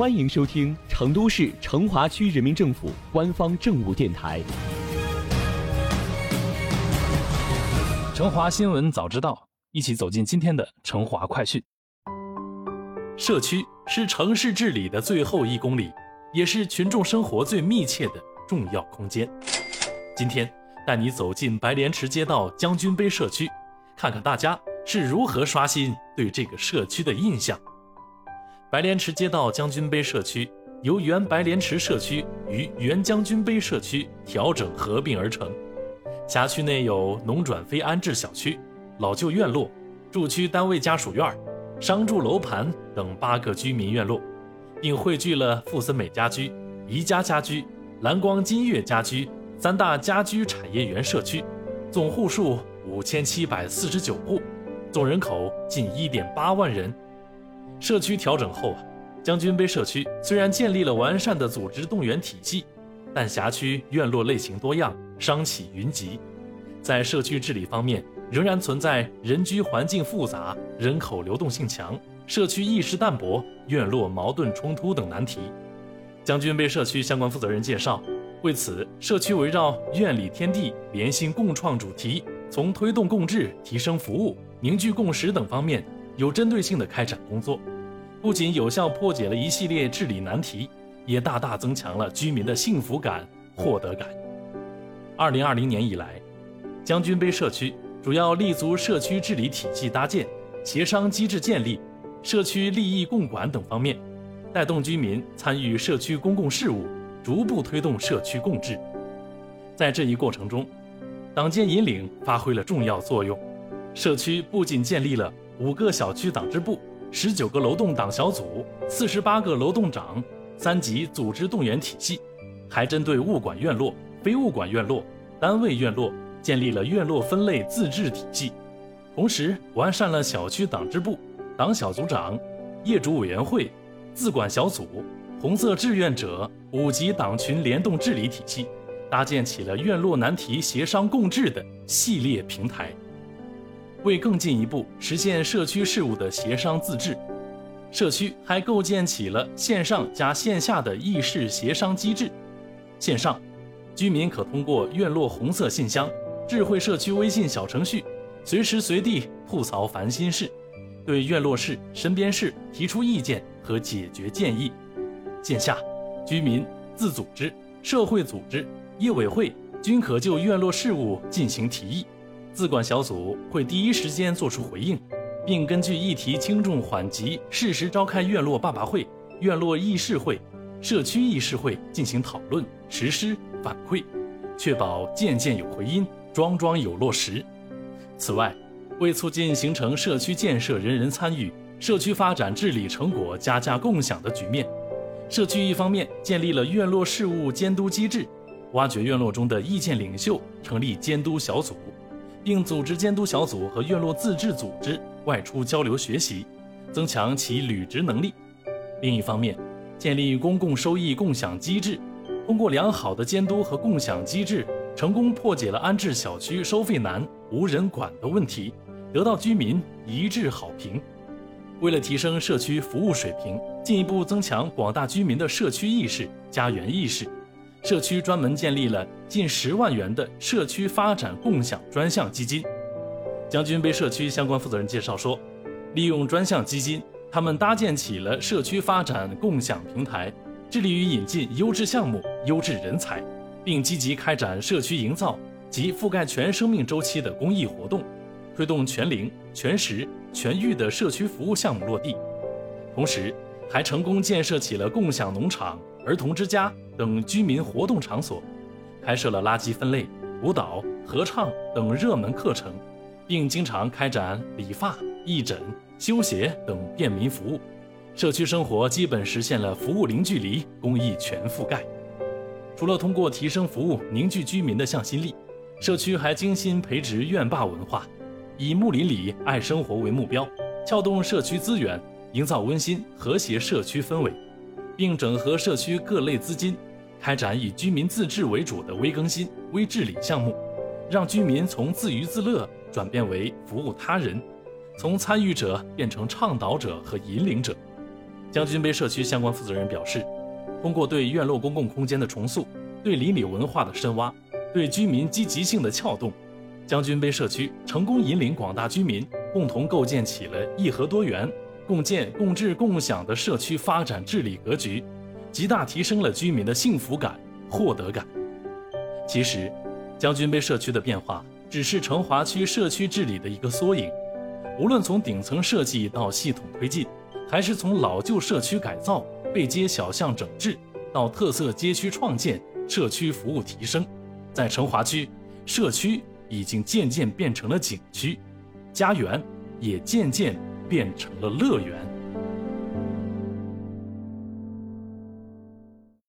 欢迎收听成都市成华区人民政府官方政务电台《成华新闻早知道》，一起走进今天的成华快讯。社区是城市治理的最后一公里，也是群众生活最密切的重要空间。今天带你走进白莲池街道将军碑社区，看看大家是如何刷新对这个社区的印象。白莲池街道将军碑社区由原白莲池社区与原将军碑社区调整合并而成。辖区内有农转非安置小区、老旧院落、住区单位家属院、商住楼盘等八个居民院落，并汇聚了富森美家居、宜家家居、蓝光金悦家居三大家居产业园社区，总户数五千七百四十九户，总人口近一点八万人。社区调整后啊，将军碑社区虽然建立了完善的组织动员体系，但辖区院落类型多样，商企云集，在社区治理方面仍然存在人居环境复杂、人口流动性强、社区意识淡薄、院落矛盾冲突等难题。将军碑社区相关负责人介绍，为此，社区围绕“院里天地，联心共创”主题，从推动共治、提升服务、凝聚共识等方面。有针对性的开展工作，不仅有效破解了一系列治理难题，也大大增强了居民的幸福感、获得感。二零二零年以来，将军碑社区主要立足社区治理体系搭建、协商机制建立、社区利益共管等方面，带动居民参与社区公共事务，逐步推动社区共治。在这一过程中，党建引领发挥了重要作用，社区不仅建立了。五个小区党支部，十九个楼栋党小组，四十八个楼栋长，三级组织动员体系，还针对物管院落、非物管院落、单位院落建立了院落分类自治体系，同时完善了小区党支部、党小组长、业主委员会、自管小组、红色志愿者五级党群联动治理体系，搭建起了院落难题协商共治的系列平台。为更进一步实现社区事务的协商自治，社区还构建起了线上加线下的议事协商机制。线上，居民可通过院落红色信箱、智慧社区微信小程序，随时随地吐槽烦心事，对院落事、身边事提出意见和解决建议。线下，居民、自组织、社会组织、业委会均可就院落事务进行提议。自管小组会第一时间作出回应，并根据议题轻重缓急，适时召开院落爸爸会、院落议事会、社区议事会进行讨论、实施反馈，确保件件有回音、桩桩有落实。此外，为促进形成社区建设人人参与、社区发展治理成果家家共享的局面，社区一方面建立了院落事务监督机制，挖掘院落中的意见领袖，成立监督小组。并组织监督小组和院落自治组织外出交流学习，增强其履职能力。另一方面，建立公共收益共享机制，通过良好的监督和共享机制，成功破解了安置小区收费难、无人管的问题，得到居民一致好评。为了提升社区服务水平，进一步增强广大居民的社区意识、家园意识。社区专门建立了近十万元的社区发展共享专项基金。将军碑社区相关负责人介绍说，利用专项基金，他们搭建起了社区发展共享平台，致力于引进优质项目、优质人才，并积极开展社区营造及覆盖全生命周期的公益活动，推动全龄、全时、全域的社区服务项目落地。同时，还成功建设起了共享农场。儿童之家等居民活动场所，开设了垃圾分类、舞蹈、合唱等热门课程，并经常开展理发、义诊、修鞋等便民服务，社区生活基本实现了服务零距离、公益全覆盖。除了通过提升服务凝聚居民的向心力，社区还精心培植院坝文化，以睦邻里、爱生活为目标，撬动社区资源，营造温馨和谐社区氛围。并整合社区各类资金，开展以居民自治为主的微更新、微治理项目，让居民从自娱自乐转变为服务他人，从参与者变成倡导者和引领者。将军碑社区相关负责人表示，通过对院落公共空间的重塑、对邻里文化的深挖、对居民积极性的撬动，将军碑社区成功引领广大居民共同构建起了一和多元、共建共治共享的社区发展治理格局，极大提升了居民的幸福感、获得感。其实，将军碑社区的变化只是成华区社区治理的一个缩影。无论从顶层设计到系统推进，还是从老旧社区改造、背街小巷整治到特色街区创建、社区服务提升，在成华区，社区已经渐渐变成了景区，家园也渐渐变成了乐园。